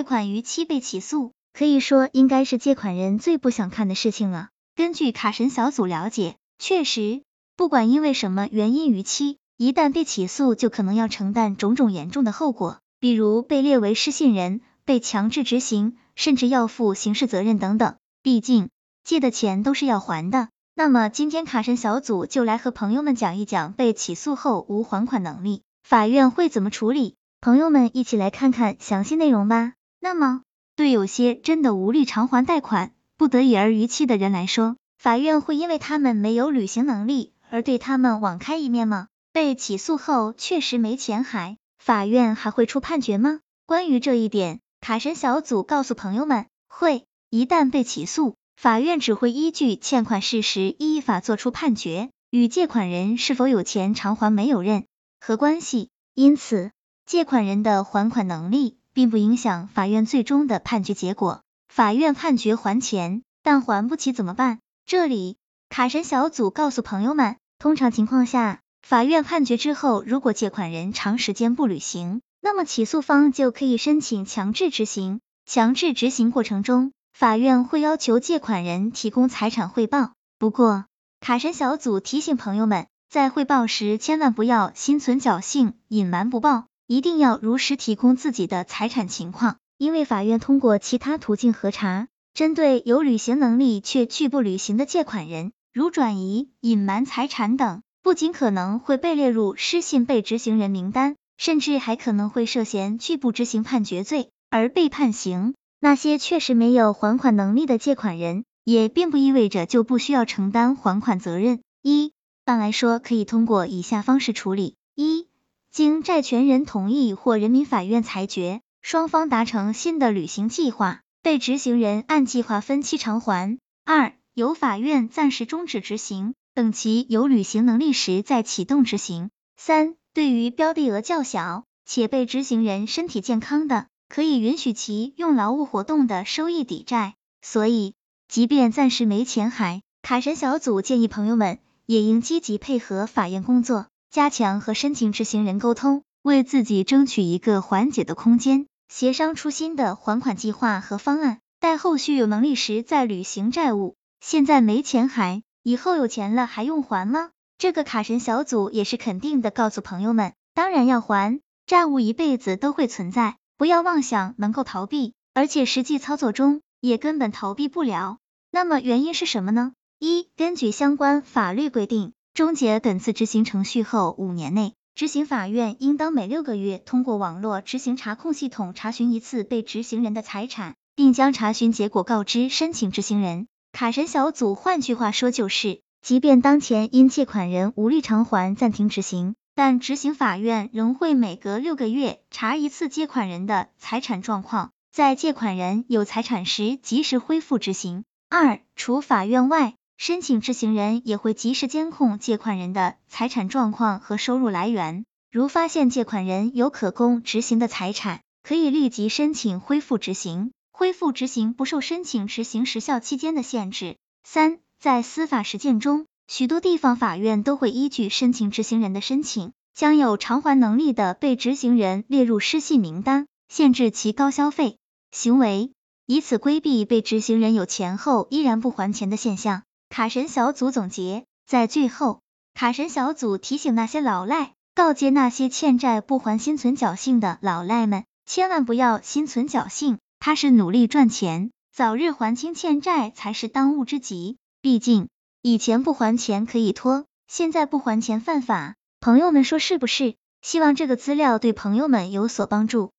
贷款逾期被起诉，可以说应该是借款人最不想看的事情了。根据卡神小组了解，确实，不管因为什么原因逾期，一旦被起诉，就可能要承担种种严重的后果，比如被列为失信人、被强制执行，甚至要负刑事责任等等。毕竟借的钱都是要还的。那么今天卡神小组就来和朋友们讲一讲被起诉后无还款能力，法院会怎么处理？朋友们一起来看看详细内容吧。那么，对有些真的无力偿还贷款、不得已而逾期的人来说，法院会因为他们没有履行能力而对他们网开一面吗？被起诉后确实没钱还，法院还会出判决吗？关于这一点，卡神小组告诉朋友们，会，一旦被起诉。法院只会依据欠款事实依法作出判决，与借款人是否有钱偿还没有任何关系。因此，借款人的还款能力并不影响法院最终的判决结果。法院判决还钱，但还不起怎么办？这里卡神小组告诉朋友们，通常情况下，法院判决之后，如果借款人长时间不履行，那么起诉方就可以申请强制执行。强制执行过程中，法院会要求借款人提供财产汇报，不过卡神小组提醒朋友们，在汇报时千万不要心存侥幸、隐瞒不报，一定要如实提供自己的财产情况，因为法院通过其他途径核查，针对有履行能力却拒不履行的借款人，如转移、隐瞒财产等，不仅可能会被列入失信被执行人名单，甚至还可能会涉嫌拒不执行判决罪而被判刑。那些确实没有还款能力的借款人，也并不意味着就不需要承担还款责任。一般来说，可以通过以下方式处理：一、经债权人同意或人民法院裁决，双方达成新的履行计划，被执行人按计划分期偿还；二、由法院暂时终止执行，等其有履行能力时再启动执行；三、对于标的额较小且被执行人身体健康的。可以允许其用劳务活动的收益抵债，所以即便暂时没钱还，卡神小组建议朋友们也应积极配合法院工作，加强和申请执行人沟通，为自己争取一个缓解的空间，协商出新的还款计划和方案，待后续有能力时再履行债务。现在没钱还，以后有钱了还用还吗？这个卡神小组也是肯定的告诉朋友们，当然要还，债务一辈子都会存在。不要妄想能够逃避，而且实际操作中也根本逃避不了。那么原因是什么呢？一、根据相关法律规定，终结本次执行程序后五年内，执行法院应当每六个月通过网络执行查控系统查询一次被执行人的财产，并将查询结果告知申请执行人。卡神小组换句话说就是，即便当前因借款人无力偿还暂停执行。但执行法院仍会每隔六个月查一次借款人的财产状况，在借款人有财产时及时恢复执行。二、除法院外，申请执行人也会及时监控借款人的财产状况和收入来源，如发现借款人有可供执行的财产，可以立即申请恢复执行，恢复执行不受申请执行时效期间的限制。三、在司法实践中。许多地方法院都会依据申请执行人的申请，将有偿还能力的被执行人列入失信名单，限制其高消费行为，以此规避被执行人有钱后依然不还钱的现象。卡神小组总结，在最后，卡神小组提醒那些老赖，告诫那些欠债不还、心存侥幸的老赖们，千万不要心存侥幸，踏实努力赚钱，早日还清欠债才是当务之急。毕竟。以前不还钱可以拖，现在不还钱犯法，朋友们说是不是？希望这个资料对朋友们有所帮助。